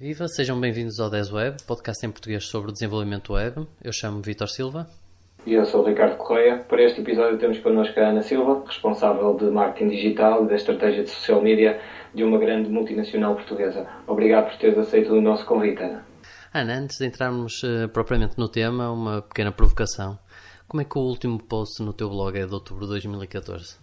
Viva, sejam bem-vindos ao 10 Web, podcast em português sobre desenvolvimento web. Eu chamo Vitor Silva. E eu sou o Ricardo Correia. Para este episódio temos connosco a Ana Silva, responsável de marketing digital e da estratégia de social media de uma grande multinacional portuguesa. Obrigado por teres aceito o nosso convite, Ana. Ana, antes de entrarmos uh, propriamente no tema, uma pequena provocação. Como é que o último post no teu blog é de outubro de 2014?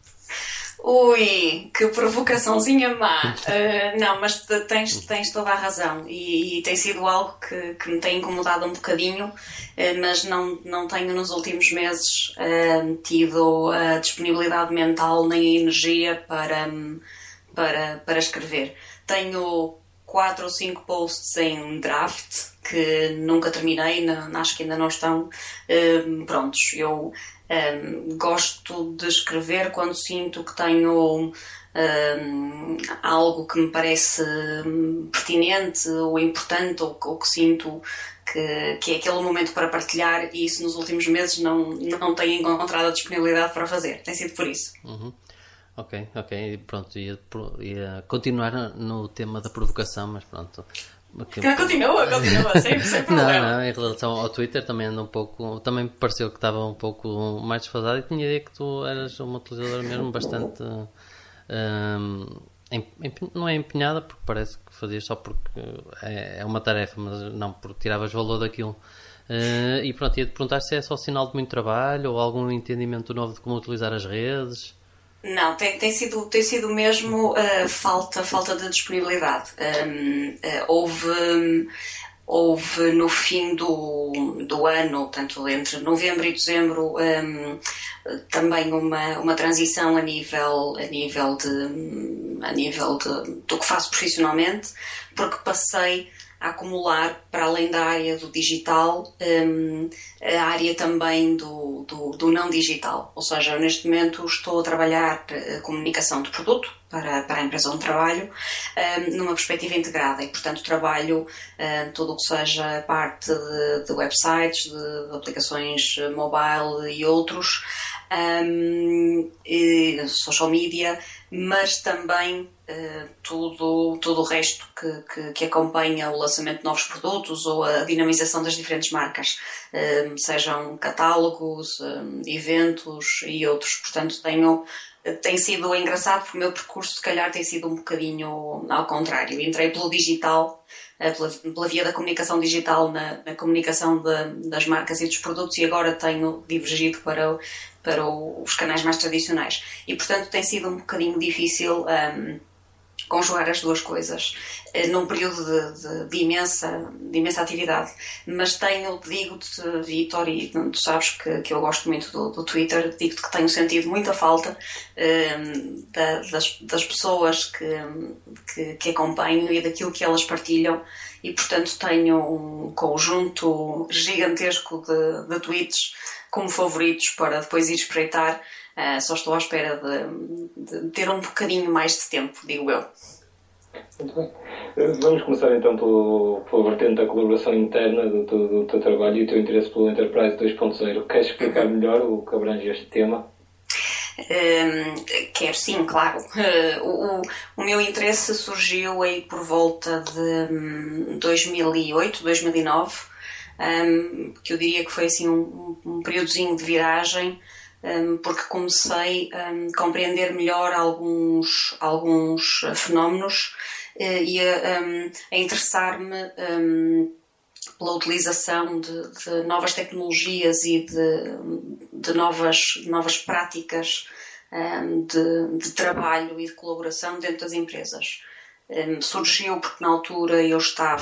Ui, que provocaçãozinha má. Uh, não, mas tens, tens toda a razão. E, e, tem sido algo que, que me tem incomodado um bocadinho, uh, mas não, não tenho nos últimos meses uh, tido a disponibilidade mental nem a energia para, para, para escrever. Tenho quatro ou cinco posts em draft que nunca terminei, acho que ainda não estão prontos. Eu um, gosto de escrever quando sinto que tenho um, algo que me parece pertinente ou importante ou, ou que sinto que, que, é aquele momento para partilhar e isso nos últimos meses não, não tenho encontrado a disponibilidade para fazer. Tem sido por isso. Uhum. Ok, ok, pronto, ia, ia continuar no tema da provocação, mas pronto, Continua, continua, sempre, sem problema. Não, não, em relação ao Twitter também anda um pouco. Também me pareceu que estava um pouco mais desfasado e tinha ideia que tu eras uma utilizadora mesmo bastante. Um, não é empenhada porque parece que fazias só porque é, é uma tarefa, mas não porque tiravas valor daquilo. Uh, e pronto, ia-te perguntar se é só sinal de muito trabalho ou algum entendimento novo de como utilizar as redes. Não, tem, tem, sido, tem sido mesmo uh, falta, falta de disponibilidade. Um, uh, eh, houve, houve no fim do, do ano, portanto, entre novembro e dezembro, um, também uma, uma transição a nível, a nível, de, a nível de, do que faço profissionalmente, porque passei a acumular, para além da área do digital, um, a área também do, do, do, não digital. Ou seja, neste momento estou a trabalhar a comunicação de produto para, para a empresa onde trabalho, um, numa perspectiva integrada e, portanto, trabalho um, tudo o que seja parte de, de websites, de, de, aplicações mobile e outros, hum, e social media, mas também uh, tudo, tudo o resto que, que, que, acompanha o lançamento de novos produtos ou a dinamização das diferentes marcas, uh, sejam catálogos, uh, eventos e outros. Portanto, tenho, tem sido engraçado porque o meu percurso, se calhar, tem sido um bocadinho ao contrário. Entrei pelo digital. Pela, pela, via da comunicação digital na, na comunicação de, das marcas e dos produtos e agora tenho divergido para o, para os canais mais tradicionais. E, portanto, tem sido um bocadinho difícil um, conjugar as duas coisas uh, num período de, de, de, imensa, de imensa atividade. Mas tenho, digo-te, Vitor, e tu sabes que, que eu gosto muito do, do Twitter, digo-te que tenho sentido muita falta um, da, das, das pessoas que, que, que acompanho e daquilo que elas partilham e portanto tenho um conjunto gigantesco de, de tweets como favoritos para depois ir espreitar. Uh, só estou à espera de, de, ter um bocadinho mais de tempo, digo eu. Muito bem. Vamos começar então pelo, pela vertente da colaboração interna do, do, do teu trabalho e o teu interesse pelo Enterprise 2.0. Queres explicar melhor o que abrange este tema? Um, quero sim, claro. Uh, o, o, meu interesse surgiu aí por volta de 2008, 2009 um, que eu diria que foi assim um, um períodozinho de viragem, porque comecei a compreender melhor alguns, alguns fenómenos uh, e a, a interessar-me pela utilização de, de, novas tecnologias e de, de novas, novas práticas de, de trabalho e de colaboração dentro das empresas. Um, surgiu porque na altura eu estava,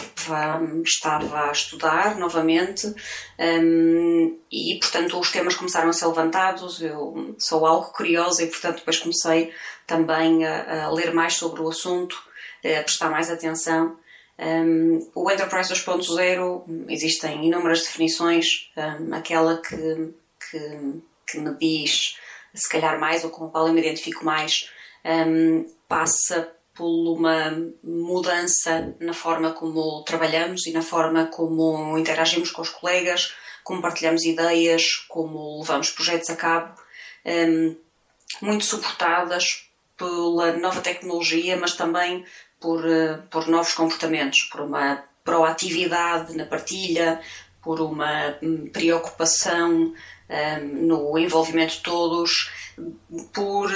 estava a estudar novamente um, e, portanto, os temas começaram a ser levantados. Eu sou algo curiosa e, portanto, depois comecei também a, a ler mais sobre o assunto, a prestar mais atenção. Um, o Enterprise 2.0 existem inúmeras definições, aquela que, que, que, me diz se calhar mais ou com a qual eu me identifico mais passa por uma mudança na forma como trabalhamos e na forma como interagimos com os colegas, como partilhamos ideias, como levamos projetos a cabo, um, muito suportadas pela nova tecnologia, mas também por, por novos comportamentos, por uma proatividade na partilha, por uma hum, preocupação um, no envolvimento de todos, por,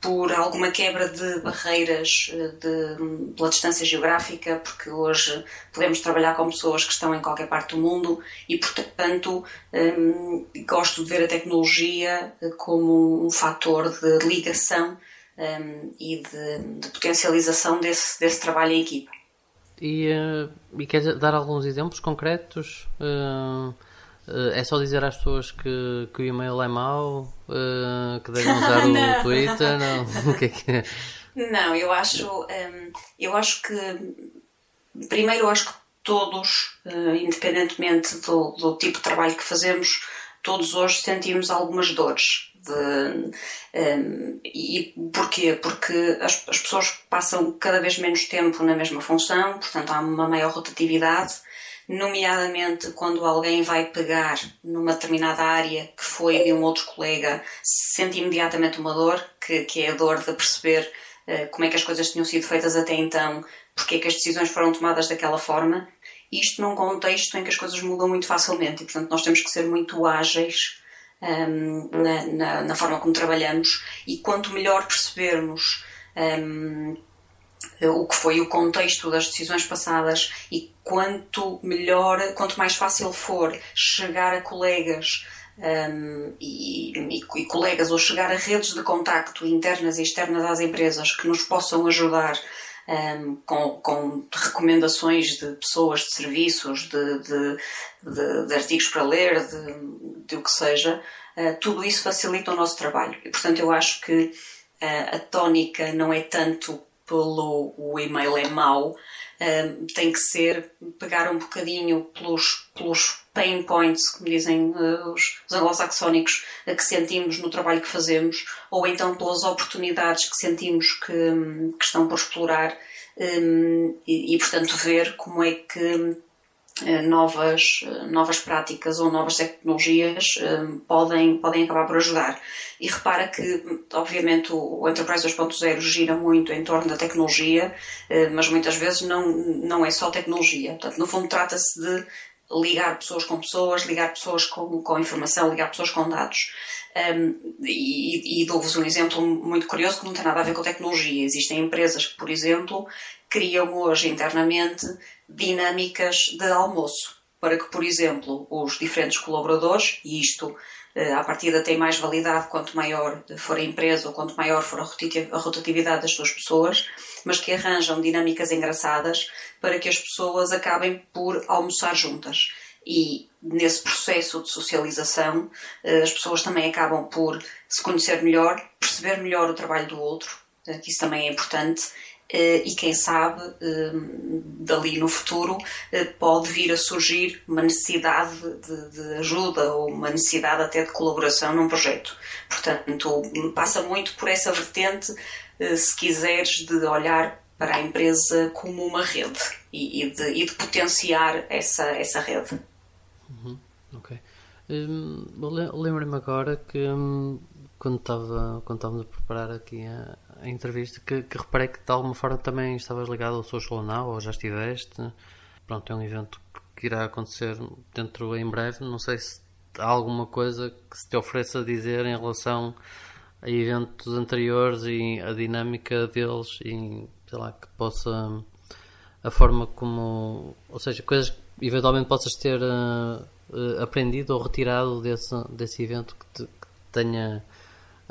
por alguma quebra de barreiras de, pela distância geográfica, porque hoje podemos trabalhar com pessoas que estão em qualquer parte do mundo e, portanto, um, gosto de ver a tecnologia como um fator de ligação um, e de, de, potencialização desse, desse trabalho em equipa. E, uh, e quer dar alguns exemplos concretos? Uh Uh, é só dizer às pessoas que, que o e-mail é mau, que devem usar o Twitter, não? o que é que é? Não, eu acho, um, eu acho que primeiro eu acho que todos, uh, independentemente do, do tipo de trabalho que fazemos, todos hoje sentimos algumas dores. De, um, e porquê? Porque as, as pessoas passam cada vez menos tempo na mesma função, portanto há uma maior rotatividade nomeadamente quando alguém vai pegar numa determinada área que foi de um outro colega, sente imediatamente uma dor, que, que é a dor de perceber uh, como é que as coisas tinham sido feitas até então, porque é que as decisões foram tomadas daquela forma, isto num contexto em que as coisas mudam muito facilmente e, portanto, nós temos que ser muito ágeis um, ehm, na, na, na, forma como trabalhamos e quanto melhor percebermos um, ehm, o que foi o contexto das decisões passadas e quanto melhor, quanto mais fácil for chegar a colegas um, e, e, e, colegas ou chegar a redes de contacto internas e externas às empresas que nos possam ajudar um, com, com, recomendações de pessoas, de serviços, de, de, de, de artigos para ler, de, o que seja, uh, tudo isso facilita o nosso trabalho. E, portanto, eu acho que uh, a tónica não é tanto pelo o e-mail é mau, tem que ser pegar um bocadinho pelos, pelos pain points, como dizem uh, os, os anglo-saxónicos, uh, que sentimos no trabalho que fazemos, ou então pelas oportunidades que sentimos que, um, que estão por explorar um, e, e, portanto, ver como é que eh, novas, eh, novas práticas ou novas tecnologias eh, podem, podem acabar por ajudar. E repara que, obviamente, o Enterprise 2.0 gira muito em torno da tecnologia, mas muitas vezes não, não é só tecnologia. Portanto, no fundo, trata-se de ligar pessoas com pessoas, ligar pessoas com, com informação, ligar pessoas com dados. Um, e, e dou-vos um exemplo muito curioso que não tem nada a ver com tecnologia. Existem empresas que, por exemplo, criam hoje internamente dinâmicas de almoço, para que, por exemplo, os diferentes colaboradores, e isto eh, à partida tem mais validade quanto maior for a empresa ou quanto maior for a rotatividade das suas pessoas, mas que arranjam dinâmicas engraçadas para que as pessoas acabem por almoçar juntas. E nesse processo de socialização, eh, as pessoas também acabam por se conhecer melhor, perceber melhor o trabalho do outro, eh, que isso também é importante, e quem sabe eh, dali no futuro eh, pode vir a surgir uma necessidade de, de, ajuda ou uma necessidade até de colaboração num projeto. Portanto, passa muito por essa vertente, se quiseres, de olhar para a empresa como uma rede e, e, de, e de, potenciar essa, essa rede. Uhum, ok. Um, Lembro-me agora que um, quando estava quando estávamos a preparar aqui a, a entrevista que, que, reparei que de alguma forma também estavas ligado ao Social Now ou já estiveste. Pronto é um evento que irá acontecer dentro em breve. Não sei se há alguma coisa que se te ofereça a dizer em relação a eventos anteriores e a dinâmica deles e sei lá que possa a forma como ou seja coisas que eventualmente possas ter uh, aprendido ou retirado desse, desse evento que, te, que tenha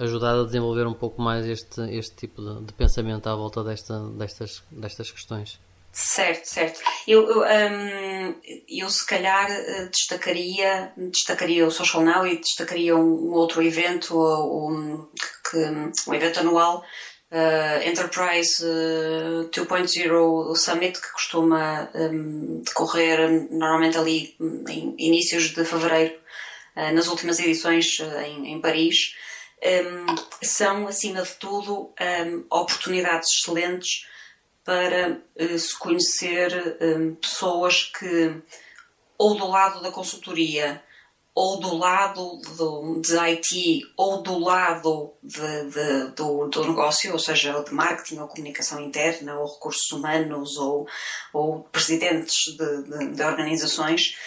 ajudado a desenvolver um pouco mais este, este tipo de, de pensamento à volta desta, destas, destas questões. Certo, certo. Eu, eu, um, eu se calhar eh, destacaria, destacaria o Social Now e destacaria um, outro evento, um, que, um evento anual, uh, Enterprise uh, 2.0 Summit, que costuma um, decorrer normalmente ali em inícios de fevereiro, uh, nas últimas edições em, em Paris um, são, acima de tudo, um, oportunidades excelentes para uh, se conhecer um, pessoas que, ou do lado da consultoria, ou do lado do, de IT ou do lado de, de, do, do, negócio, ou seja, de marketing ou comunicação interna ou recursos humanos ou, ou presidentes de, de, organizações,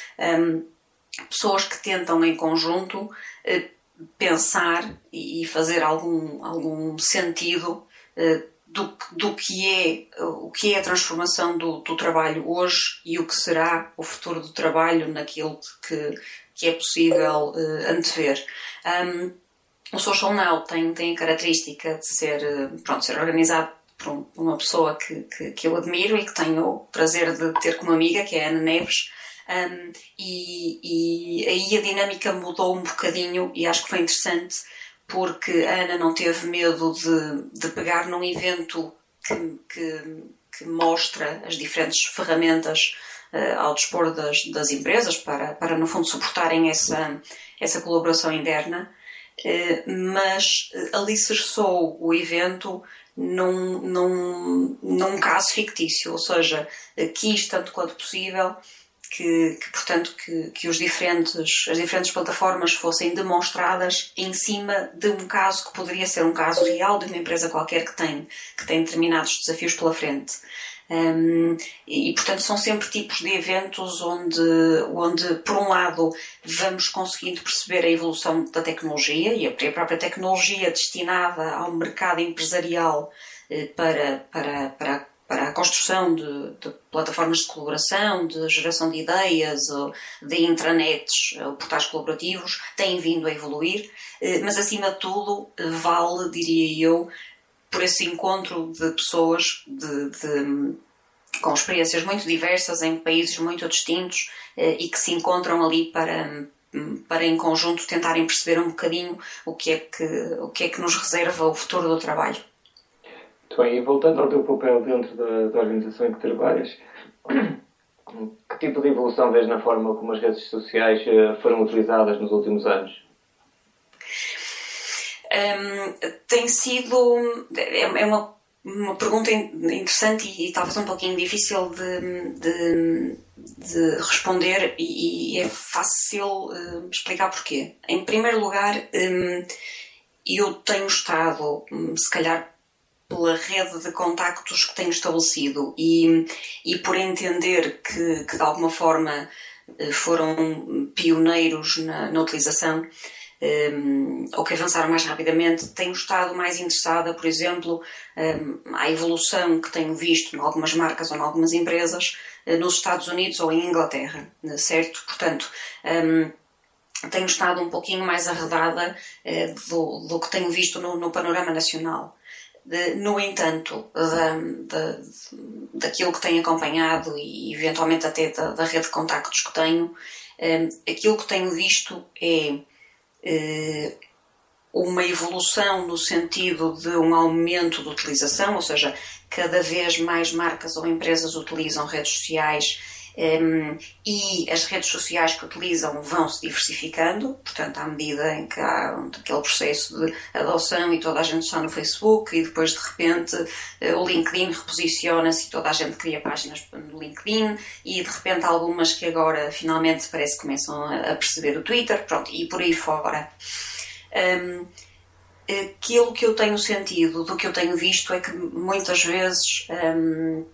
pessoas que tentam em conjunto uh, pensar e fazer algum, algum sentido uh, do, do que é o que é a transformação do, do trabalho hoje e o que será o futuro do trabalho naquilo que, que é possível uh, antever. Um, o Social Now tem, tem a característica de ser, eh, pronto, ser organizado por, um, uma pessoa que, que, que, eu admiro e que tenho o prazer de ter como amiga, que é a Ana Neves. Um, e, e aí a dinâmica mudou um bocadinho e acho que foi interessante porque a Ana não teve medo de, de pegar num evento que, que, que mostra as diferentes ferramentas uh, ao dispor das, das empresas para, para, no fundo, suportarem essa, essa colaboração interna, uh, mas alicerçou o evento num, num, num caso fictício, ou seja, quis, tanto quanto possível, que, que, portanto que, que os diferentes, as diferentes plataformas fossem demonstradas em cima de um caso que poderia ser um caso real de uma empresa qualquer que tem, que tem determinados desafios pela frente. Um, e, portanto, são sempre tipos de eventos onde, onde, por um lado, vamos conseguindo perceber a evolução da tecnologia e a própria tecnologia destinada ao mercado empresarial eh, para, para, para, para a construção de, de, plataformas de colaboração, de geração de ideias, de intranets, portais colaborativos, tem vindo a evoluir, eh, mas acima de tudo, vale, diria eu, por esse encontro de pessoas de, de, com experiências muito diversas em países muito distintos eh, e que se encontram ali para, para em conjunto tentarem perceber um bocadinho o que é que, o que, é que nos reserva o futuro do trabalho. Muito bem, e voltando ao teu papel dentro da, da organização em que trabalhas, que tipo de evolução vês na forma como as redes sociais eh, foram utilizadas nos últimos anos? um, tem sido. É, é, uma, uma pergunta interessante e, e, talvez um pouquinho difícil de, de, de responder, e, e, é fácil uh, explicar porquê. Em primeiro lugar, um, eu tenho estado, hum, se calhar pela rede de contactos que tenho estabelecido e, e por entender que, que de alguma forma eh, foram pioneiros na, na utilização, um, ou que avançaram mais rapidamente, tenho estado mais interessada, por exemplo, um, à evolução que tenho visto em algumas marcas ou em algumas empresas uh, nos Estados Unidos ou em Inglaterra, certo? Portanto, um, tenho estado um pouquinho mais arredada do, do, que tenho visto no, no panorama nacional. De, no entanto, da, da, daquilo que tenho acompanhado e eventualmente até da, da rede de contactos que tenho, um, aquilo que tenho visto é eh, uma evolução no sentido de um aumento de utilização, ou seja, cada vez mais marcas ou empresas utilizam redes sociais um, ehm, e as redes sociais que utilizam vão se diversificando, portanto, à medida em que há aquele processo de adoção e toda a gente está no Facebook e depois de repente eh, o LinkedIn reposiciona-se e toda a gente cria páginas no LinkedIn e de repente algumas que agora finalmente parece que começam a perceber o Twitter, pronto, e por aí fora. Um, ehm, aquilo que eu tenho sentido, do que eu tenho visto, é que muitas vezes um,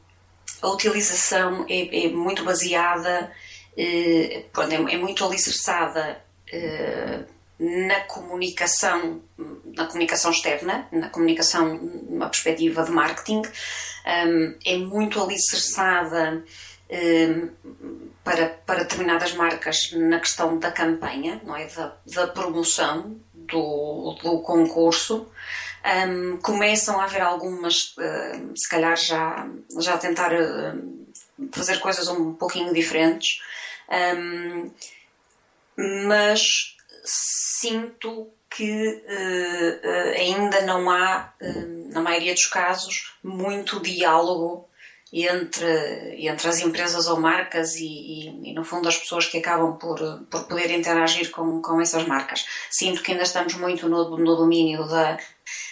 a utilização é, é muito baseada, eh, é, é, muito alicerçada eh, na comunicação, na comunicação externa, na comunicação numa perspectiva de marketing, é muito alicerçada um, para, para determinadas marcas na questão da campanha, não é? Da, da promoção do, do concurso um, começam a haver algumas, uh, se calhar já, já tentar uh, fazer coisas um pouquinho diferentes, um, mas sinto que uh, ainda não há, na maioria dos casos, muito diálogo entre, entre as empresas ou marcas e, e, e, no fundo, as pessoas que acabam por, por poder interagir com, com essas marcas. Sinto que ainda estamos muito no, no domínio da,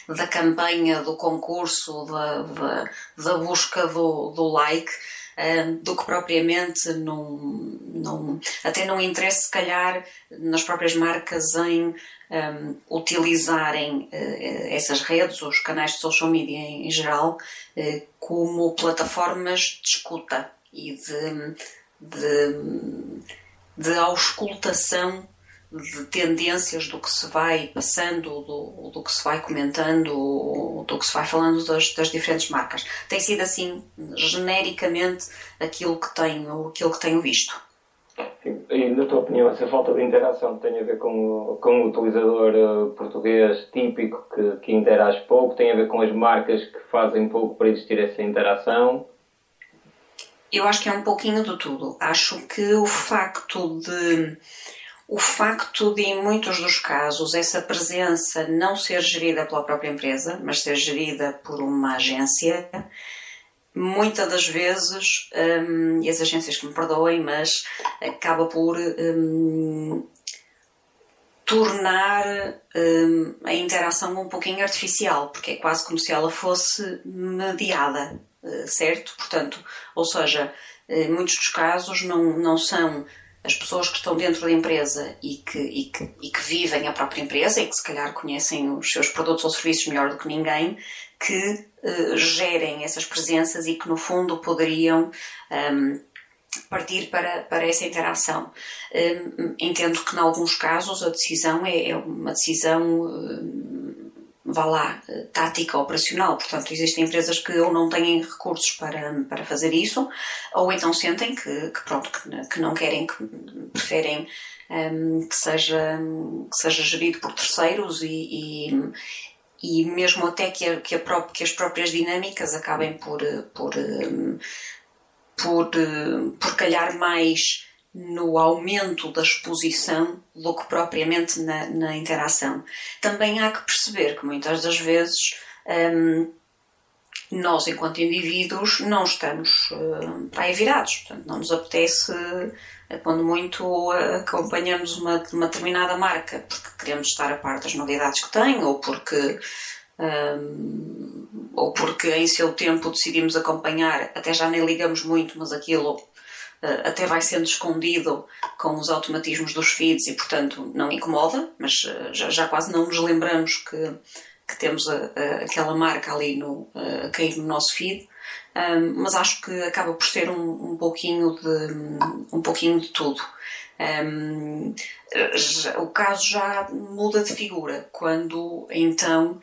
da campanha, do concurso, da, da, da busca do, do like. do que propriamente num, num, até não interesse, se calhar, nas próprias marcas em um, utilizarem uh, essas redes, os canais de social media em, em geral, uh, como plataformas de escuta e de, de, de auscultação de tendências do que se vai passando, do, do que se vai comentando, do que se vai falando das, das, diferentes marcas. Tem sido assim, genericamente, aquilo que tenho, aquilo que tenho visto. E, na tua opinião, essa falta de interação tem a ver com, com o utilizador uh, português típico que, que interage pouco? Tem a ver com as marcas que fazem pouco para existir essa interação? Eu acho que é um pouquinho de tudo. Acho que o facto de o facto de, em muitos dos casos, essa presença não ser gerida pela própria empresa, mas ser gerida por uma agência, muitas das vezes, um, e as agências que me perdoem, mas acaba por um, tornar um, a interação um pouquinho artificial, porque é quase como se ela fosse mediada, eh, certo? Portanto, ou seja, muitos dos casos não, não são as pessoas que estão dentro da empresa e que, e, que, e que vivem a própria empresa e que se calhar conhecem os seus produtos ou serviços melhor do que ninguém, que uh, gerem essas presenças e que no fundo poderiam um, ehm, partir para, para essa interação. Um, ehm, entendo que, em alguns casos, a decisão é, é uma decisão. Um, vá lá, tática operacional. Portanto, existem empresas que ou não têm recursos para, para fazer isso, ou então sentem que, que pronto, que, que, não querem, que preferem um, que, seja, que seja gerido por terceiros e, e, e mesmo até que, a, que, a pró que as próprias dinâmicas acabem por, por, por, por calhar mais no aumento da exposição do que propriamente na, na interação. Também há que perceber que muitas das vezes hum, nós, enquanto indivíduos, não estamos uh, para aí virados. Portanto, não nos apetece, uh, quando muito acompanhamos uma, uma, determinada marca porque queremos estar a par das novidades que tem ou porque. Um, ou porque em seu tempo decidimos acompanhar, até já nem ligamos muito, mas aquilo eh, até vai sendo escondido com os automatismos dos feeds e, portanto, não incomoda, mas eh, já, já quase não nos lembramos que, que temos a, a, aquela marca ali no, a cair no nosso feed. Um, mas acho que acaba por ser um, um pouquinho de um pouquinho de tudo. Um, o caso já muda de figura quando então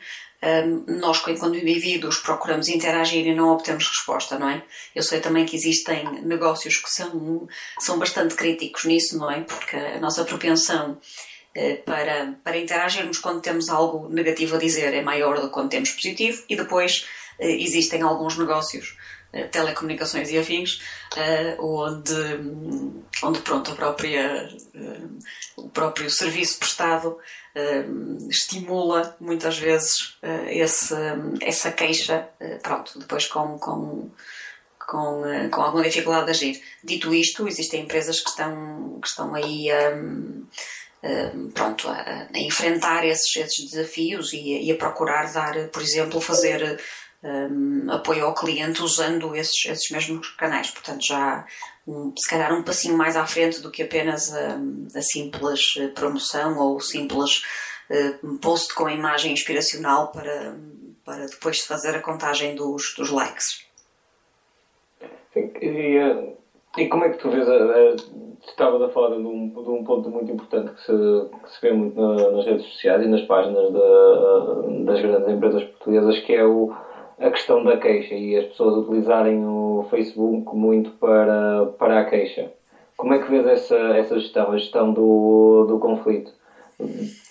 nós, enquanto indivíduos, procuramos interagir e não obtemos resposta, não é? Eu sei também que existem negócios que são, são bastante críticos nisso, não é? Porque a nossa propensão eh, para, para interagirmos quando temos algo negativo a dizer é maior do que quando temos positivo e depois eh, existem alguns negócios telecomunicações e afins, onde, onde pronto, a própria, o próprio serviço prestado estimula muitas vezes esse, essa queixa, pronto, depois com, com, com, com alguma dificuldade de agir. Dito isto, existem empresas que estão, que estão aí um, pronto, a, a, enfrentar esses, esses desafios e, e, a procurar dar, por exemplo, fazer um, apoio ao cliente usando esses, esses mesmos canais. Portanto, já um, se calhar um passinho mais à frente do que apenas a, a simples promoção ou simples uh, post com a imagem inspiracional para, para depois fazer a contagem dos, dos likes. E, eh, e como é que tu vês? Estavas a falar de um, de um ponto muito importante que se, que se vê muito na, nas redes sociais e nas páginas das grandes empresas portuguesas, que é o a questão da queixa e as pessoas utilizarem o Facebook muito para, para a queixa. Como é que vês essa, essa gestão, a gestão do, do conflito?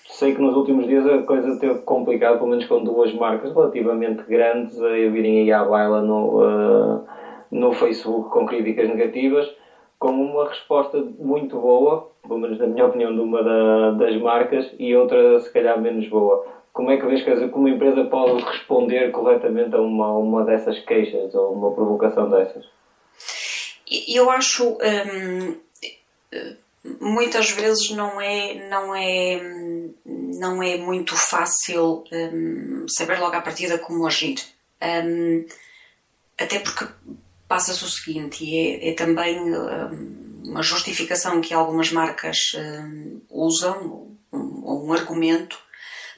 Sei que nos últimos dias a coisa teve complicado, pelo menos com duas marcas relativamente grandes a virem aí à baila no, uh, no Facebook com críticas negativas, com uma resposta muito boa, pelo menos na minha opinião, de uma da, das marcas e outra se calhar menos boa como é que vês que uma empresa pode responder corretamente a uma, uma dessas queixas ou uma provocação dessas? Eu acho hum, muitas vezes não é não é não é muito fácil hum, saber logo à partida como agir hum, até porque passa-se o seguinte, e é, é também um, uma justificação que algumas marcas um, usam, um, um argumento,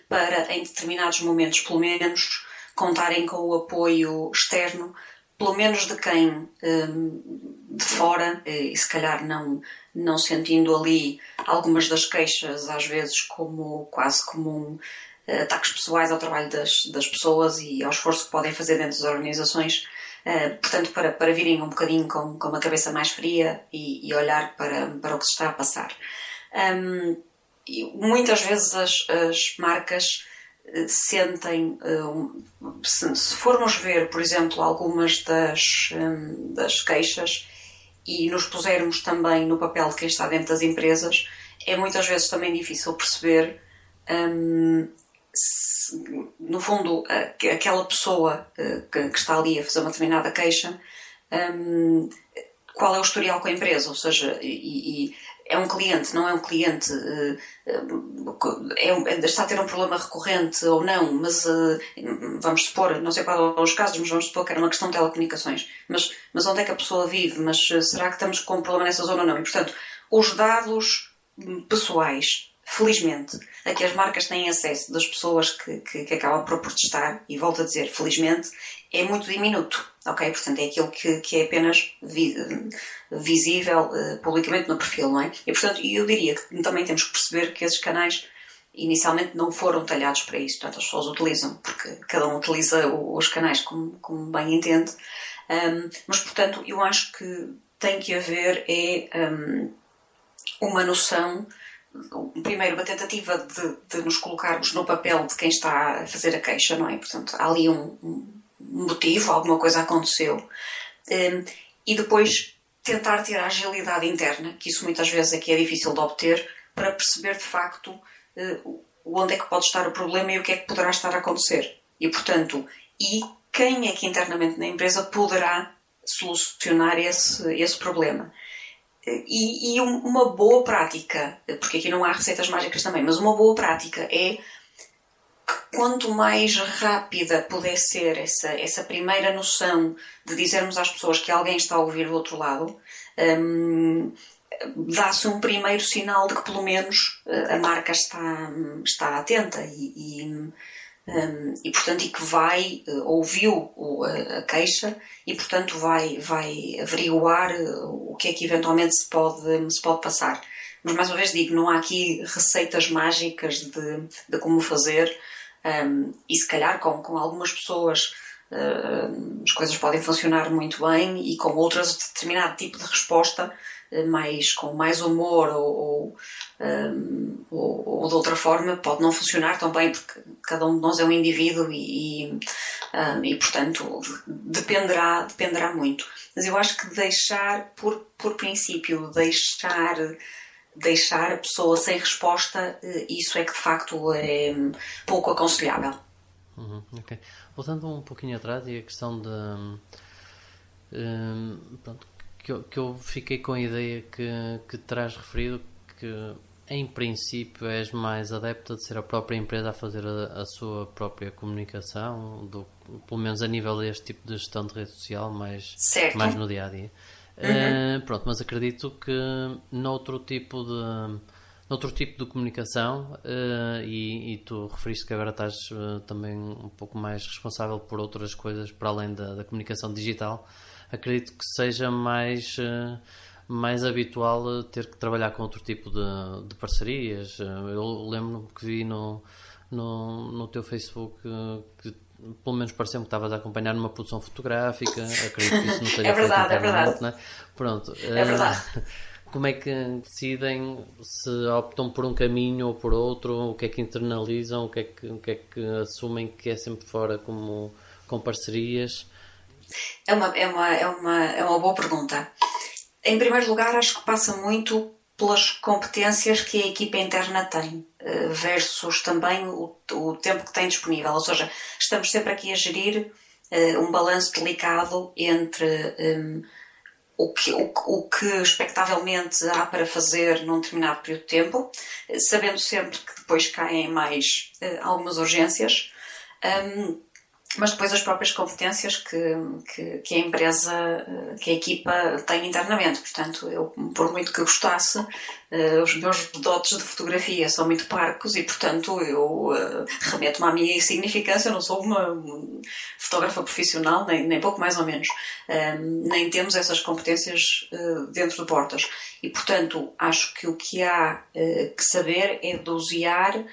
para em determinados momentos, pelo menos, contarem com o apoio externo, pelo menos de quem de fora, e se calhar não, não sentindo ali algumas das queixas, às vezes como quase como um, ataques pessoais ao trabalho das, das pessoas e ao esforço que podem fazer dentro das organizações, eh, portanto, para, para virem um bocadinho com, com uma cabeça mais fria e, e olhar para, para o que se está a passar. Um, muitas vezes as, as marcas eh, sentem, um, se, se, formos ver, por exemplo, algumas das, um, das queixas e nos pusermos também no papel de quem está dentro das empresas, é muitas vezes também difícil perceber um, no fundo, aquela pessoa eh, que, está ali a fazer uma determinada queixa, um, qual é o historial com a empresa? Ou seja, e, e é um cliente, não é um cliente, eh, é, é, está a ter um problema recorrente ou não, mas uh, vamos supor, não sei qual é os casos, mas vamos supor que era uma questão de telecomunicações. Mas, mas onde é que a pessoa vive? Mas será que estamos com um problema nessa zona ou não? E, portanto, os dados pessoais felizmente, a que as marcas têm acesso das pessoas que, que, que, acabam por protestar, e volto a dizer, felizmente, é muito diminuto, ok? Portanto, é aquilo que, que é apenas vi, visível uh, publicamente no perfil, não é? E, portanto, eu diria que também temos que perceber que esses canais inicialmente não foram talhados para isso, portanto, as pessoas utilizam, porque cada um utiliza os canais como, como bem entende, um, mas, portanto, eu acho que tem que haver é um, uma noção primeiro, uma tentativa de, de, nos colocarmos no papel de quem está a fazer a queixa, não é? Portanto, há ali um, um motivo, alguma coisa aconteceu. Um, e depois tentar ter a agilidade interna, que isso muitas vezes aqui é difícil de obter, para perceber de facto uh, onde é que pode estar o problema e o que é que poderá estar a acontecer. E, portanto, e quem é que internamente na empresa poderá solucionar esse, esse problema. E, e, uma boa prática, porque aqui não há receitas mágicas também, mas uma boa prática é quanto mais rápida puder ser essa, essa primeira noção de dizermos às pessoas que alguém está a ouvir do outro lado, um, dá-se um primeiro sinal de que pelo menos a marca está, está atenta e, e um, e portanto e que vai uh, ouviu a, queixa e portanto vai vai averiguar uh, o que é que eventualmente se pode se pode passar. Mas mais uma vez digo não há aqui receitas mágicas de, de como fazer um, e se calhar com, com algumas pessoas uh, as coisas podem funcionar muito bem e com outras determinado tipo de resposta eh, mais, com mais humor ou, ou, um, ou, ou, de outra forma pode não funcionar tão bem porque cada um de nós é um indivíduo e, e, um, e portanto dependerá, dependerá muito. Mas eu acho que deixar, por, por princípio, deixar deixar a pessoa sem resposta, isso é que de facto é pouco aconselhável. Uhum, okay. Voltando um pouquinho atrás e a questão de um, pronto, que eu, que eu fiquei com a ideia que, que terás referido que em princípio és mais adepta de ser a própria empresa a fazer a, a sua própria comunicação, do, pelo menos a nível deste tipo de gestão de rede social, mais, mais no dia a dia. Uhum. Uh, pronto, mas acredito que noutro tipo de noutro tipo de comunicação uh, e, e, tu referiste que agora estás uh, também um pouco mais responsável por outras coisas para além da, da comunicação digital acredito que seja mais, mais habitual ter que trabalhar com outro tipo de, de parcerias. Eu lembro-me que vi no, no, no teu Facebook que pelo menos pareceu-me que estavas a acompanhar numa produção fotográfica. Acredito que isso não seja é verdade, é verdade. Né? Pronto. É verdade. Como é que decidem se optam por um caminho ou por outro? O que é que internalizam? O que é que, o que, é que assumem que é sempre fora como com parcerias? É uma, é, uma, é, uma, é uma boa pergunta. Em primeiro lugar, acho que passa muito pelas competências que a equipa interna tem, eh, versus também o, o tempo que tem disponível. Ou seja, estamos sempre aqui a gerir uh, um balanço delicado entre um, o, que, o, o, que expectavelmente há para fazer num determinado período de tempo, sabendo sempre que depois caem mais uh, algumas urgências. Um, mas depois as próprias competências que, que, que, a empresa, eh, que a equipa tem internamente. Portanto, eu, por muito que gostasse, uh, os meus dotes de fotografia são muito parcos e, portanto, eu uh, remeto-me à minha insignificância. Eu não sou uma, fotógrafa profissional, nem, nem pouco mais ou menos. Um, nem temos essas competências uh, dentro de portas. E, portanto, acho que o que há que saber é dosear.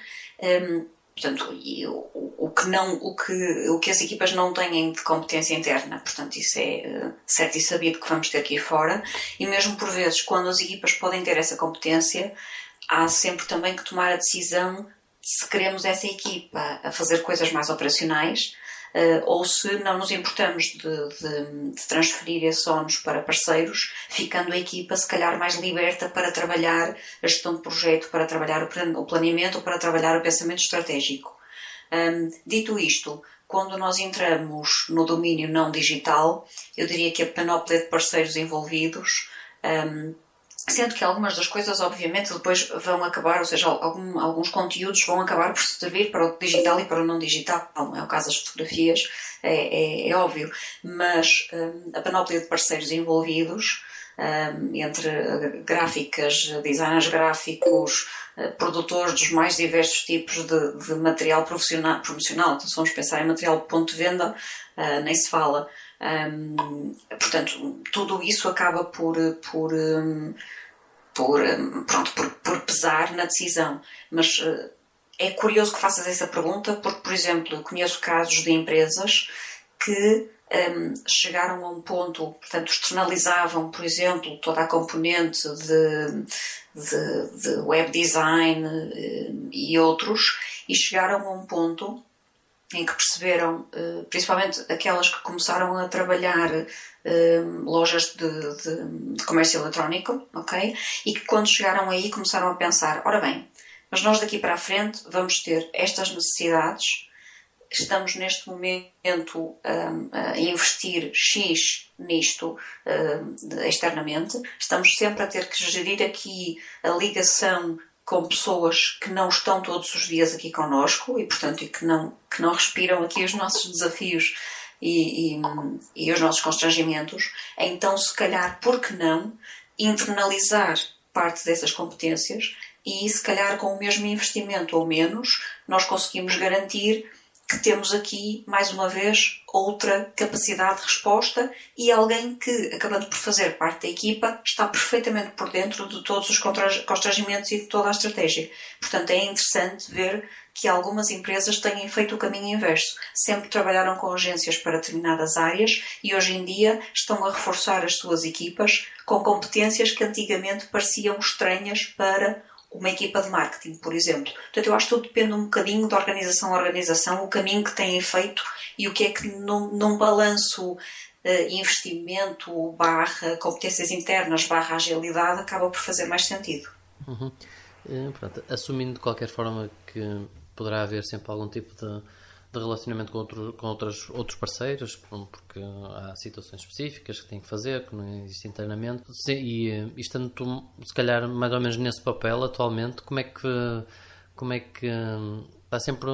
Um, Portanto, o, o, que não, o, que, o que as equipas não têm de competência interna, portanto, isso é uh, certo e sabido que vamos ter aqui fora, e mesmo por vezes, quando as equipas podem ter essa competência, há sempre também que tomar a decisão se queremos essa equipa a fazer coisas mais operacionais ou se não nos importamos de, de, de, transferir esses ónus para parceiros, ficando a equipa se calhar mais liberta para trabalhar a gestão de projeto, para trabalhar o planeamento para trabalhar o pensamento estratégico. Dito isto, quando nós entramos no domínio não digital, eu diria que a panóplia de parceiros envolvidos um, Sendo que algumas das coisas, obviamente, depois vão acabar, ou seja, algum, alguns conteúdos vão acabar por servir para o digital e para o não digital, não é o caso das fotografias, é, é, é óbvio, mas um, a panóplia de parceiros envolvidos, um, entre gráficas, designers gráficos, uh, produtores dos mais diversos tipos de, de material profissional, promocional, então se vamos pensar em material de ponto de venda, uh, nem se fala. Um, portanto, tudo isso acaba por, por, um, por, um, pronto, por, por, pesar na decisão. Mas uh, é curioso que faças essa pergunta, porque, por exemplo, conheço casos de empresas que um, chegaram a um ponto, portanto, externalizavam, por exemplo, toda a componente de, de, de web design uh, e outros, e chegaram a um ponto em que perceberam, eh, principalmente aquelas que começaram a trabalhar eh, lojas de, de, de, comércio eletrónico, ok? E que quando chegaram aí começaram a pensar, ora bem, mas nós daqui para a frente vamos ter estas necessidades, estamos neste momento um, a investir X nisto um, externamente, estamos sempre a ter que gerir aqui a ligação com pessoas que não estão todos os dias aqui connosco e, portanto, e que não, que não respiram aqui os nossos desafios e, e, e os nossos constrangimentos, então, se calhar, por que não internalizar parte dessas competências e, se calhar, com o mesmo investimento ou menos, nós conseguimos garantir que temos aqui, mais uma vez, outra capacidade de resposta e alguém que, acabando por fazer parte da equipa, está perfeitamente por dentro de todos os constrangimentos e de toda a estratégia. Portanto, é interessante ver que algumas empresas têm feito o caminho inverso. Sempre trabalharam com agências para determinadas áreas e hoje em dia estão a reforçar as suas equipas com competências que antigamente pareciam estranhas para uma equipa de marketing, por exemplo. Portanto, eu acho que tudo depende um bocadinho de organização a organização, o caminho que têm feito e o que é que num, balanço uh, investimento barra competências internas barra agilidade acaba por fazer mais sentido. Uhum. É, pronto, assumindo de qualquer forma que poderá haver sempre algum tipo de de relacionamento com, outro, com outros, outros parceiros, porque há situações específicas que têm que fazer, que não existe internamente. E, e estando tu, se calhar, mais ou menos nesse papel atualmente, como é que. Como é que. Há sempre,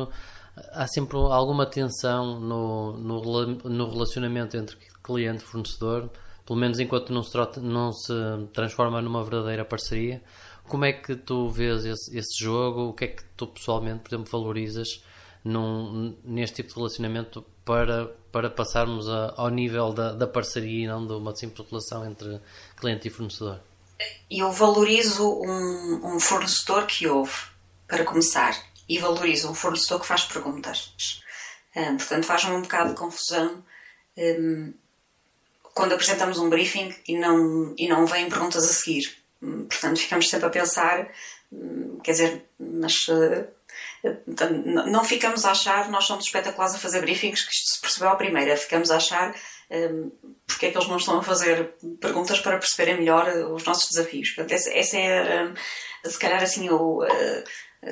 há sempre alguma tensão no, no, no relacionamento entre cliente e fornecedor, pelo menos enquanto não se, trota, não se transforma numa verdadeira parceria. Como é que tu vês esse, esse jogo? O que é que tu pessoalmente, por exemplo, valorizas? Num, neste tipo de relacionamento para, para passarmos a, ao nível da, da parceria e não de uma simples relação entre cliente e fornecedor? Eu valorizo um, um fornecedor que ouve, para começar, e valorizo um fornecedor que faz perguntas. Portanto, faz-me um bocado de confusão quando apresentamos um briefing e não, e não vêm perguntas a seguir. Um, portanto, ficamos sempre a pensar, hum, quer dizer, não ficamos a achar, nós somos espetaculares a fazer briefings, que isto se percebeu à primeira, ficamos a achar um, porque é que eles não estão a fazer perguntas para perceberem melhor uh, os nossos desafios. Portanto, essa, essa é, um, se calhar, assim, o, uh,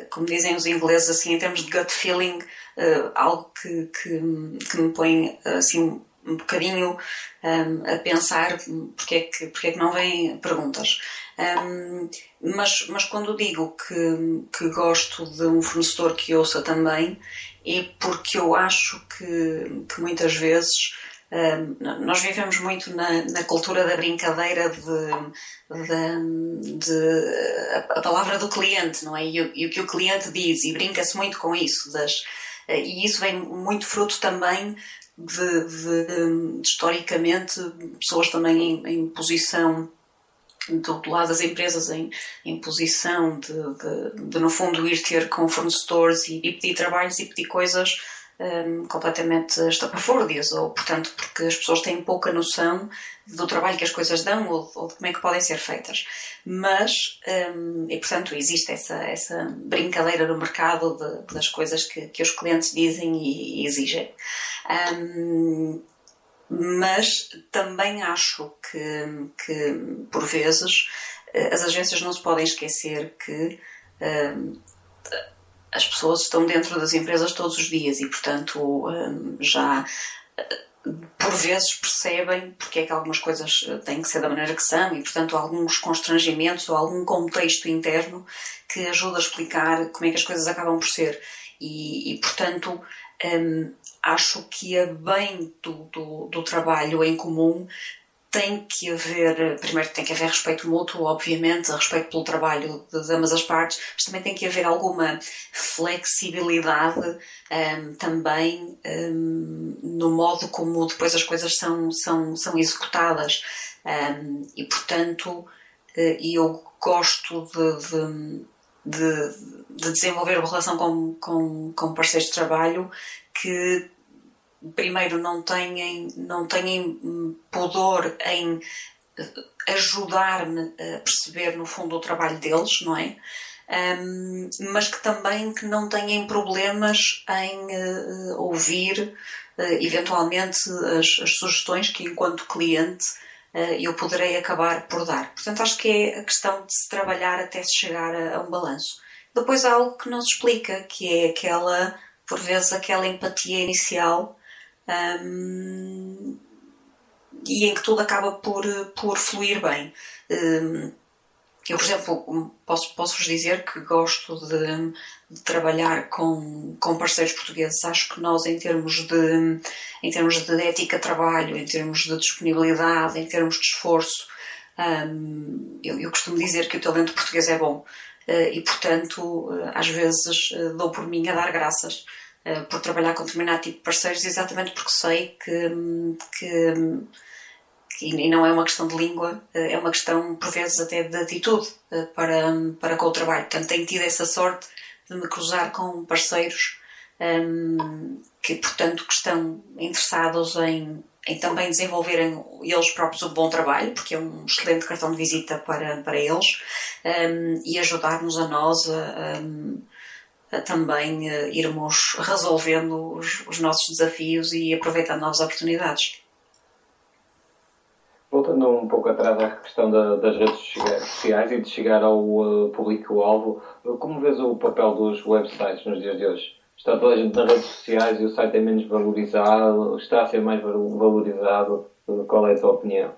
como dizem os ingleses, assim, em termos de gut feeling, uh, algo que, que, que, me põe, assim, um bocadinho um, a pensar porque é, que, porque é que não vêm perguntas. Um, mas, mas quando digo que, que gosto de um fornecedor que ouça também, é porque eu acho que, que muitas vezes um, nós vivemos muito na, na, cultura da brincadeira de, de, de a, palavra do cliente, não é? E, e, o que o cliente diz, e brinca-se muito com isso. Das, e isso vem muito fruto também de, de, historicamente, pessoas também em, em posição do, lado das empresas em, em posição de, de, de, no fundo, ir ter com fornecedores e, e pedir trabalhos e pedir coisas um, completamente estapafúrdias, ou portanto porque as pessoas têm pouca noção do trabalho que as coisas dão ou, ou de como é que podem ser feitas. Mas, um, e portanto existe essa, essa brincadeira no mercado de, das coisas que, que os clientes dizem e, e exigem. Um, mas também acho que, que, por vezes, as agências não se podem esquecer que as pessoas estão dentro das empresas todos os dias e, portanto, hum, já por vezes percebem porque é que algumas coisas têm que ser da maneira que são e, portanto, alguns constrangimentos ou algum contexto interno que ajuda a explicar como é que as coisas acabam por ser. E, e portanto, acho que a bem do, do, do trabalho em comum tem que haver, primeiro tem que haver respeito mútuo, obviamente, respeito pelo trabalho de, ambas as partes, mas também tem que haver alguma flexibilidade um, também um, no modo como depois as coisas são, são, são executadas. Um, e, portanto, uh, eu gosto de, de, de, desenvolver uma relação com, com, com parceiros de trabalho que primeiro não têm, não têm pudor em ajudar-me a perceber no fundo o trabalho deles, não é? Um, mas que também que não têm problemas em uh, ouvir uh, eventualmente as, as, sugestões que enquanto cliente uh, eu poderei acabar por dar. Portanto, acho que é a questão de se trabalhar até se chegar a, a um balanço. Depois há algo que não se explica, que é aquela, por vezes, aquela empatia inicial um, e em que tudo acaba por, por fluir bem. Um, eu, por exemplo, posso, posso-vos dizer que gosto de, de, trabalhar com, com parceiros portugueses. Acho que nós, em termos, de, em termos de ética de trabalho, em termos de disponibilidade, em termos de esforço, um, eu, eu, costumo dizer que o talento português é bom. Uh, e, portanto, às vezes uh, dou por mim a dar graças eh, por trabalhar com determinado tipo de parceiros, exatamente porque sei que, que, que, e não é uma questão de língua, eh, é uma questão, por vezes, até de atitude eh, para, para com o trabalho. Portanto, tenho tido essa sorte de me cruzar com parceiros um, que, portanto, que estão interessados em, em também desenvolverem eles próprios um bom trabalho, porque é um excelente cartão de visita para, para eles, um, e ajudar-nos a nós a, também uh, irmos resolvendo os, os, nossos desafios e aproveitando novas oportunidades. Voltando um pouco atrás à questão da, das redes sociais e de chegar ao uh, público-alvo, como vês o papel dos websites nos dias de hoje? Está toda a gente nas redes sociais e o site é menos valorizado? Está a ser mais valorizado? Qual é a tua opinião?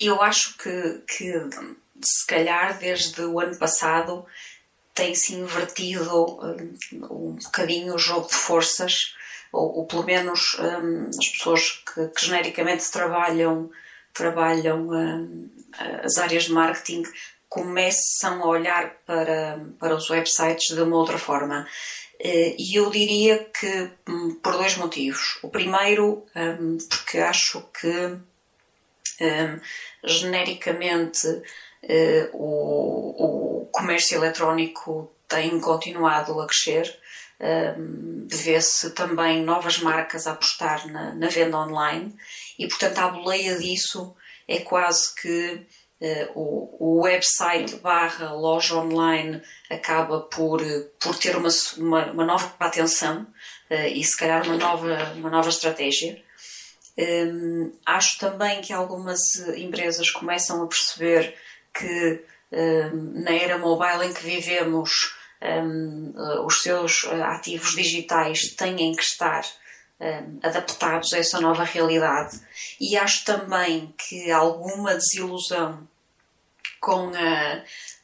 Eu acho que, que se calhar desde o ano passado tem-se invertido um, um bocadinho o jogo de forças, ou, ou pelo menos um, as pessoas que, que, genericamente trabalham, trabalham um, as áreas de marketing começam a olhar para, para os websites de uma outra forma. Eh, e eu diria que hum, por dois motivos. O primeiro, hum, porque acho que hum, genericamente o, o comércio eletrónico tem continuado a crescer. Um, Vê-se também novas marcas a apostar na, na, venda online e, portanto, a boleia disso é quase que uh, o, o, website barra loja online acaba por, por ter uma, uma, uma nova atenção uh, e, se calhar, uma nova, uma nova estratégia. Um, acho também que algumas empresas começam a perceber que um, na era mobile em que vivemos, um, os seus ativos digitais têm que estar um, adaptados a essa nova realidade. E acho também que alguma desilusão com, a,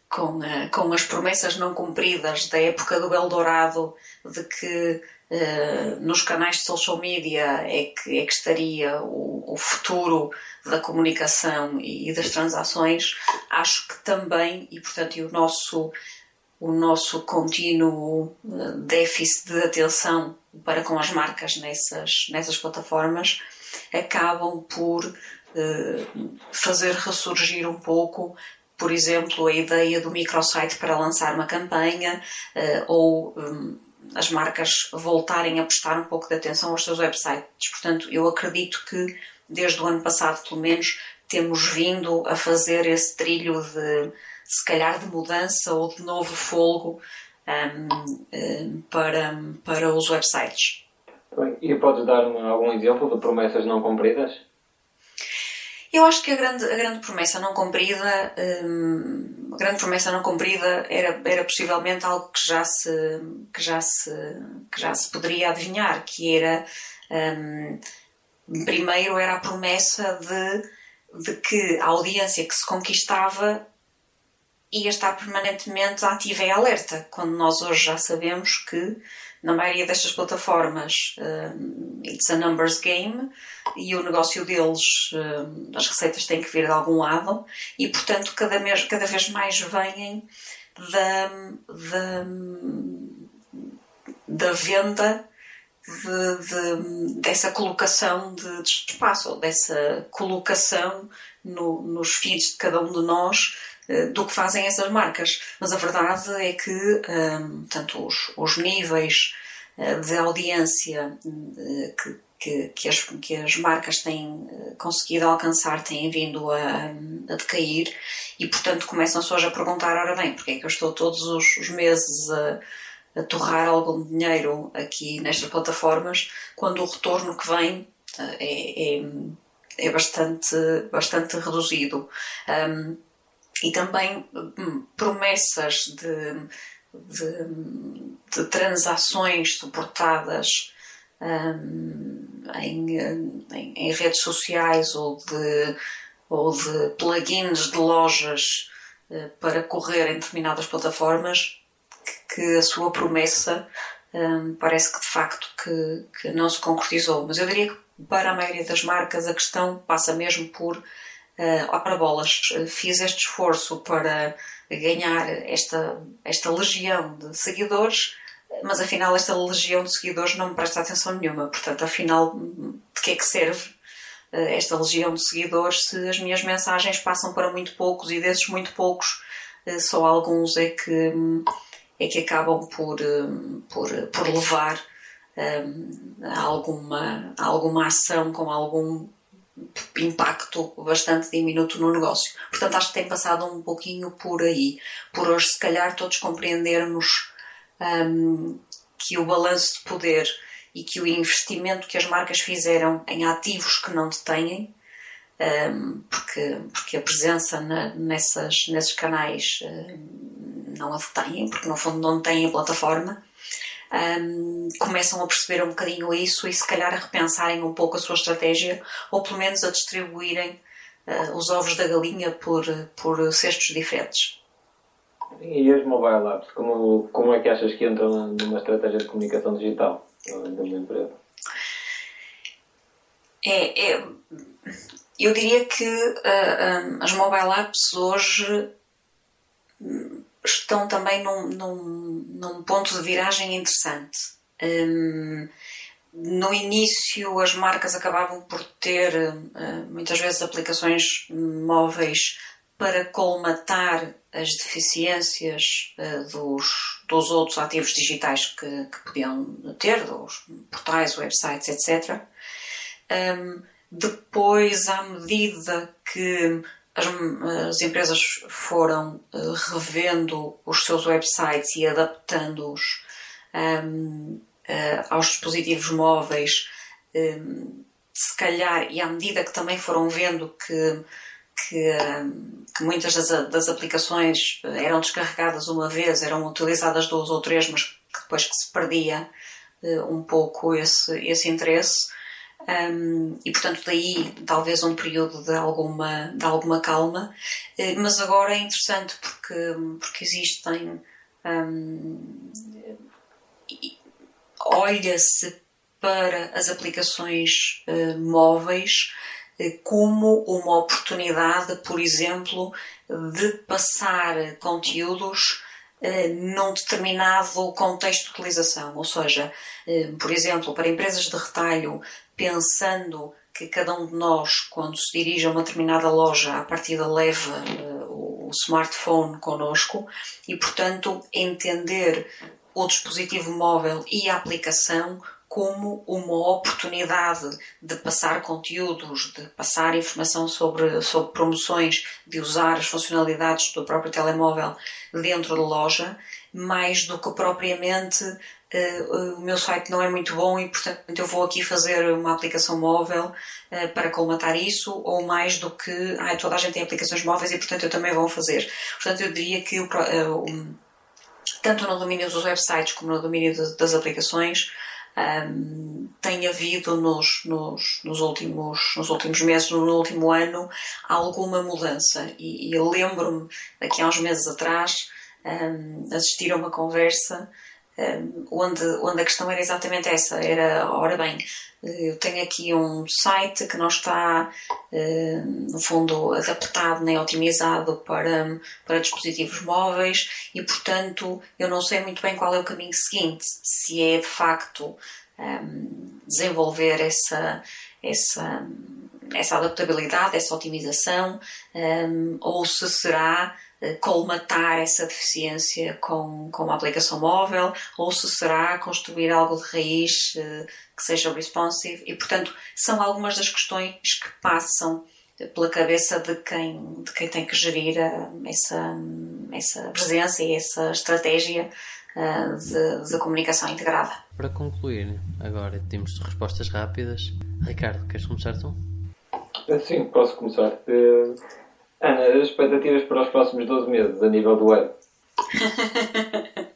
com, a, com as promessas não cumpridas da época do Eldorado de que uh, nos canais de social media é que, é que estaria o, o futuro da comunicação e das transações, acho que também, e portanto, e o nosso o nosso contínuo eh, déficit de atenção para com as marcas nessas, nessas plataformas acabam por uh, fazer ressurgir um pouco, por exemplo, a ideia do microsite para lançar uma campanha uh, ou um, as marcas voltarem a prestar um pouco de atenção aos seus websites. Portanto, eu acredito que desde o ano passado, pelo menos, temos vindo a fazer esse trilho de se calhar de mudança ou de novo folgo um, um, para, para os websites. E podes dar algum exemplo de promessas não cumpridas? Eu acho que a grande, a grande promessa não cumprida, um, a grande promessa não cumprida era, era possivelmente algo que já se, que já se, que já se poderia adivinhar, que era, um, primeiro era a promessa de, de que a audiência que se conquistava ia estar permanentemente ativa e alerta, quando nós hoje já sabemos que na maioria destas plataformas. Um, it's a numbers game e o negócio deles, um, as receitas têm que vir de algum lado e portanto cada, cada vez mais vêm da, da, da venda de, de, dessa colocação de, de espaço, ou dessa colocação no, nos feeds de cada um de nós do que fazem essas marcas. Mas a verdade é que um, tanto os, os níveis eh, de audiência eh, que, que, que, as, que as marcas têm conseguido alcançar têm vindo a, a decair e, portanto, começam-se hoje a perguntar: ora bem, porque é que eu estou todos os, os meses a, a torrar algum dinheiro aqui nestas plataformas quando o retorno que vem é, é, é bastante, bastante reduzido. Um, e também hum, promessas de, de, de, transações suportadas hum, em, em, redes sociais ou de, ou de plugins de lojas uh, para correr em determinadas plataformas que, que a sua promessa um, parece que de facto que, que não se concretizou. Mas eu diria que para a maioria das marcas a questão passa mesmo por uh, ora bolas, fiz este esforço para ganhar esta, esta legião de seguidores, mas afinal esta legião de seguidores não me presta atenção nenhuma. Portanto, afinal, de que é que serve uh, esta legião de seguidores se as minhas mensagens passam para muito poucos e desses muito poucos uh, só alguns é que, é que acabam por, por, por levar a alguma, a alguma ação com algum impacto bastante diminuto no negócio. Portanto, acho que tem passado um pouquinho por aí. Por hoje, se calhar, todos compreendermos um, que o balanço de poder e que o investimento que as marcas fizeram em ativos que não detêm, um, porque, porque a presença na, nessas, nesses canais um, não a detêm, porque no fundo não têm a plataforma, um, começam a perceber um bocadinho isso e se calhar a repensarem um pouco a sua estratégia ou pelo menos a distribuírem uh, os ovos da galinha por, por cestos diferentes. E as mobile apps, como, como é que achas que entram numa estratégia de comunicação digital de uma empresa? É, é, eu diria que uh, ah, um, as mobile apps hoje estão também num, num, num ponto de viragem interessante. Um, no início, as marcas acabavam por ter uh, muitas vezes aplicações móveis para colmatar as deficiências uh, dos, dos outros ativos digitais que, que, podiam ter, dos portais, websites, etc. Um, depois, à medida que as, as empresas foram uh, revendo os seus websites e adaptando-os um, uh, eh, aos dispositivos móveis, um, se calhar, e à medida que também foram vendo que, que, um, que muitas das, das, aplicações eram descarregadas uma vez, eram utilizadas duas ou três, mas que depois que se perdia um pouco esse, esse interesse. Um, e portanto daí talvez um período de alguma, de alguma calma, uh, mas agora é interessante porque, porque existem um, olha-se para as aplicações uh, móveis uh, como uma oportunidade, por exemplo, de passar conteúdos num determinado contexto de utilização. Ou seja, por exemplo, para empresas de retalho, pensando que cada um de nós, quando se dirige a uma determinada loja, a partida leva uh, o smartphone connosco e, portanto, entender o dispositivo móvel e a aplicação como uma oportunidade de passar conteúdos, de passar informação sobre, sobre promoções, de usar as funcionalidades do próprio telemóvel dentro da loja, mais do que propriamente o meu site não é muito bom e, portanto, eu vou aqui fazer uma aplicação móvel uh, para colmatar isso, ou mais do que ah, toda a gente tem aplicações móveis e, portanto, eu também vou fazer. Portanto, eu diria que o, uh, tanto no domínio dos websites como no domínio das aplicações, um, tem havido nos, nos, nos, últimos, nos últimos meses, no último ano, alguma mudança. E, e eu lembro-me, daqui a uns meses atrás, um, assistir a uma conversa onde, onde a questão era exatamente essa, era, ora bem, eu tenho aqui um site que não está, no fundo, adaptado nem otimizado para, para dispositivos móveis e, portanto, eu não sei muito bem qual é o caminho seguinte. Se é, de facto, desenvolver essa, essa, essa adaptabilidade, essa otimização, ou se será eh, colmatar essa deficiência com, com uma aplicação móvel ou se será construir algo de raiz eh, que seja responsive e, portanto, são algumas das questões que passam pela cabeça de quem, de quem tem que gerir eh, essa, essa presença e essa estratégia de, de comunicação integrada. Para concluir, agora temos respostas rápidas. Ricardo, queres começar tu? Sim, posso começar. Ana, as expectativas para os próximos 12 meses a nível do web?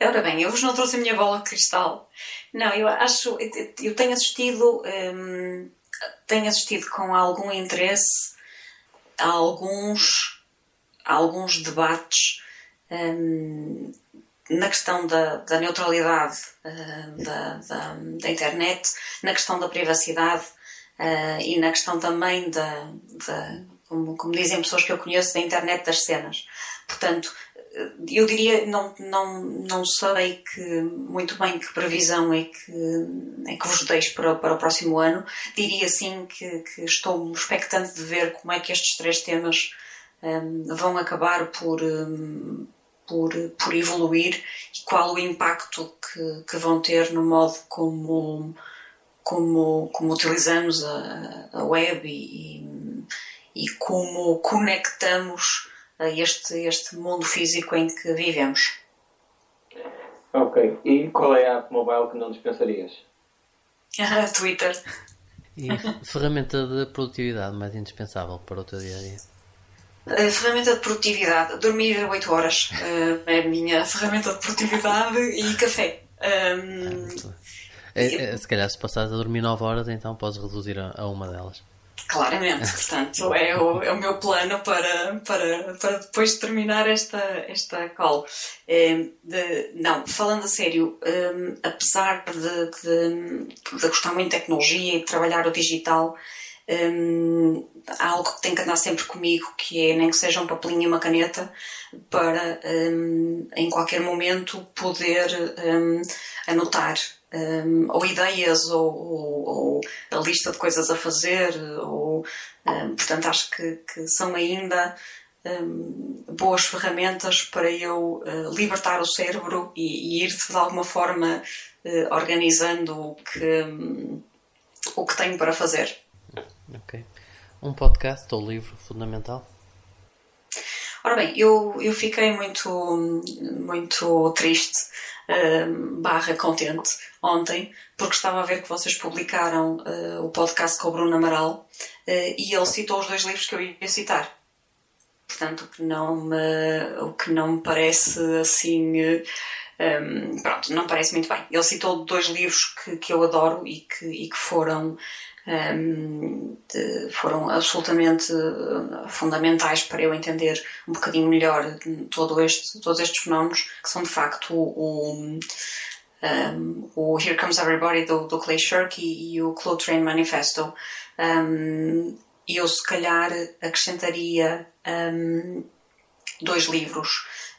Ora bem, eu vos não trouxe a minha bola de cristal. Não, eu acho. Eu tenho assistido. Hum, tenho assistido com algum interesse a alguns, a alguns debates hum, na questão da, da neutralidade uh, da, da, da, internet, na questão da privacidade uh, e na questão também da, como, como dizem pessoas que eu conheço, da internet das cenas. Portanto, eu diria, não, não, não sei que, muito bem que previsão é que, é que vos deixo para, para o próximo ano. Diria sim que, que estou expectante de ver como é que estes três temas um, vão acabar por, um, por, por evoluir e qual o impacto que, que vão ter no modo como, como, como utilizamos a, a web e, e como conectamos este, este mundo físico em que vivemos. Ok. E qual é a app mobile que não dispensarias? Twitter. E ferramenta de produtividade mais indispensável para o teu dia a dia? A ferramenta de produtividade, dormir 8 horas uh, é a minha ferramenta de produtividade e café. Um, é, é, se calhar se passares a dormir 9 horas, então podes reduzir a, a uma delas. Claramente, portanto, é o, é o meu plano para, para, para depois de terminar esta, esta call. É, de, não, falando a sério, um, apesar de, de, de, gostar muito de tecnologia e de trabalhar o digital, um, há algo que tem que andar sempre comigo, que é nem que seja um papelinho e uma caneta, para um, em qualquer momento poder hum, anotar um, ou ideias, ou, ou, ou, a lista de coisas a fazer, ou, um, portanto, acho que, que são ainda um, boas ferramentas para eu uh, libertar o cérebro e, e, ir de alguma forma uh, organizando o que, o que tenho para fazer. Ok. Um podcast ou livro fundamental? Ora bem, eu, eu fiquei muito, muito triste uh, barra contente ontem, porque estava a ver que vocês publicaram uh, o podcast com o Bruno Amaral uh, e ele citou os dois livros que eu ia citar. Portanto, o que não me, o que não me parece assim Um, pronto, não parece muito bem. Ele citou dois livros que, que eu adoro e que, e que foram, de, foram absolutamente fundamentais para eu entender um bocadinho melhor todo este, todos estes fenómenos, que são de facto o, o o Here Comes Everybody do, do Clay Shirky e o Cloud Train Manifesto. Um, eu se calhar acrescentaria dois livros.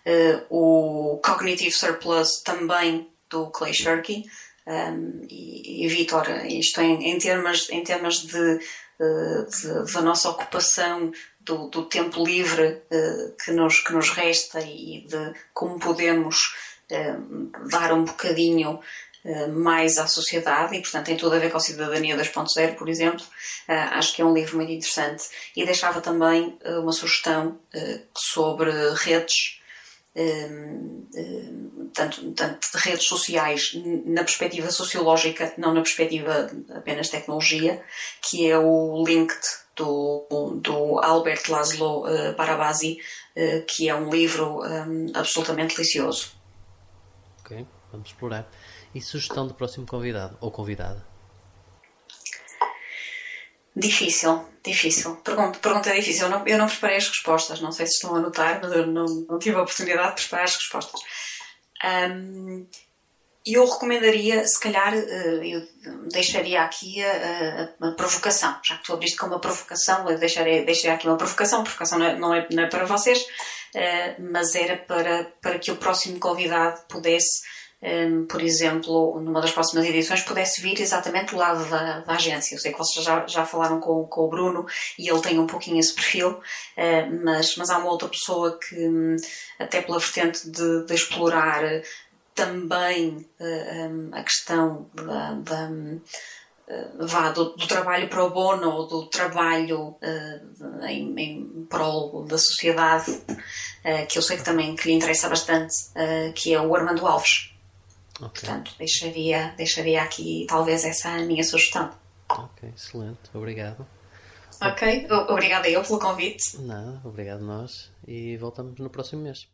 Uh, o Cognitive Surplus também do Clay Shirky um, e, e Vitor, isto em, em, termos, em termos de, de, da nossa ocupação do, do tempo livre uh, que, nos, que nos resta e de como podemos uh, dar um bocadinho mais à sociedade e, portanto, tem tudo a ver com a Cidadania 2.0, por exemplo. Acho que é um livro muito interessante. E deixava também uma sugestão sobre redes. Tanto, tanto de redes sociais na perspectiva sociológica, não na perspectiva apenas tecnologia, que é o Linked do, do Albert Laszlo Barabasi, que é um livro um, absolutamente delicioso. Ok, vamos explorar. E sugestão do próximo convidado ou convidada? Difícil, difícil. Pergunta, pergunta é difícil. Eu não, eu não preparei as respostas. Não sei se estão a notar, mas eu não, não tive a oportunidade de preparar as respostas. Um, eu recomendaria, se calhar, eh, eu deixaria aqui a, a, a, provocação, já que tu abriste com uma provocação, eu deixaria, deixaria aqui uma provocação, provocação não é, não é, não é para vocês, eh, mas era para, para que o próximo convidado pudesse, eh, por exemplo, numa das próximas edições, pudesse vir exatamente do lado da, da agência. Eu sei que vocês já, já falaram com, com o Bruno e ele tem um pouquinho esse perfil, mas, mas há uma outra pessoa que, hum, até pela vertente de, de explorar também uh, um, a questão da, da uh, vá, do, do, trabalho pro bono ou do trabalho uh, em, em prol da sociedade, que eu sei que também que lhe interessa bastante, que é o Armando Alves. Okay. Portanto, deixaria, deixaria aqui talvez essa a minha sugestão. Ok, excelente, obrigado. Ok, obrigada eu pelo convite. Nada, obrigado nós e voltamos no próximo mês.